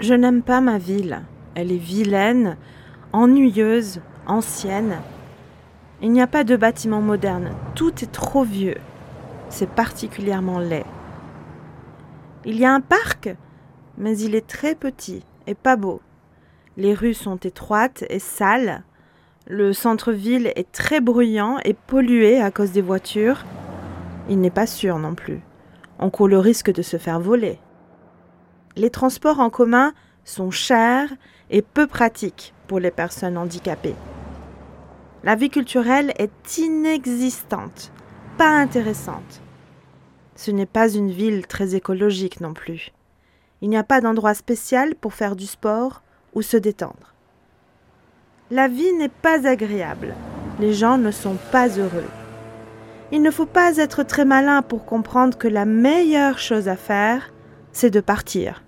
Je n'aime pas ma ville. Elle est vilaine, ennuyeuse, ancienne. Il n'y a pas de bâtiments modernes. Tout est trop vieux. C'est particulièrement laid. Il y a un parc, mais il est très petit et pas beau. Les rues sont étroites et sales. Le centre-ville est très bruyant et pollué à cause des voitures. Il n'est pas sûr non plus. On court le risque de se faire voler. Les transports en commun sont chers et peu pratiques pour les personnes handicapées. La vie culturelle est inexistante, pas intéressante. Ce n'est pas une ville très écologique non plus. Il n'y a pas d'endroit spécial pour faire du sport ou se détendre. La vie n'est pas agréable. Les gens ne sont pas heureux. Il ne faut pas être très malin pour comprendre que la meilleure chose à faire, c'est de partir.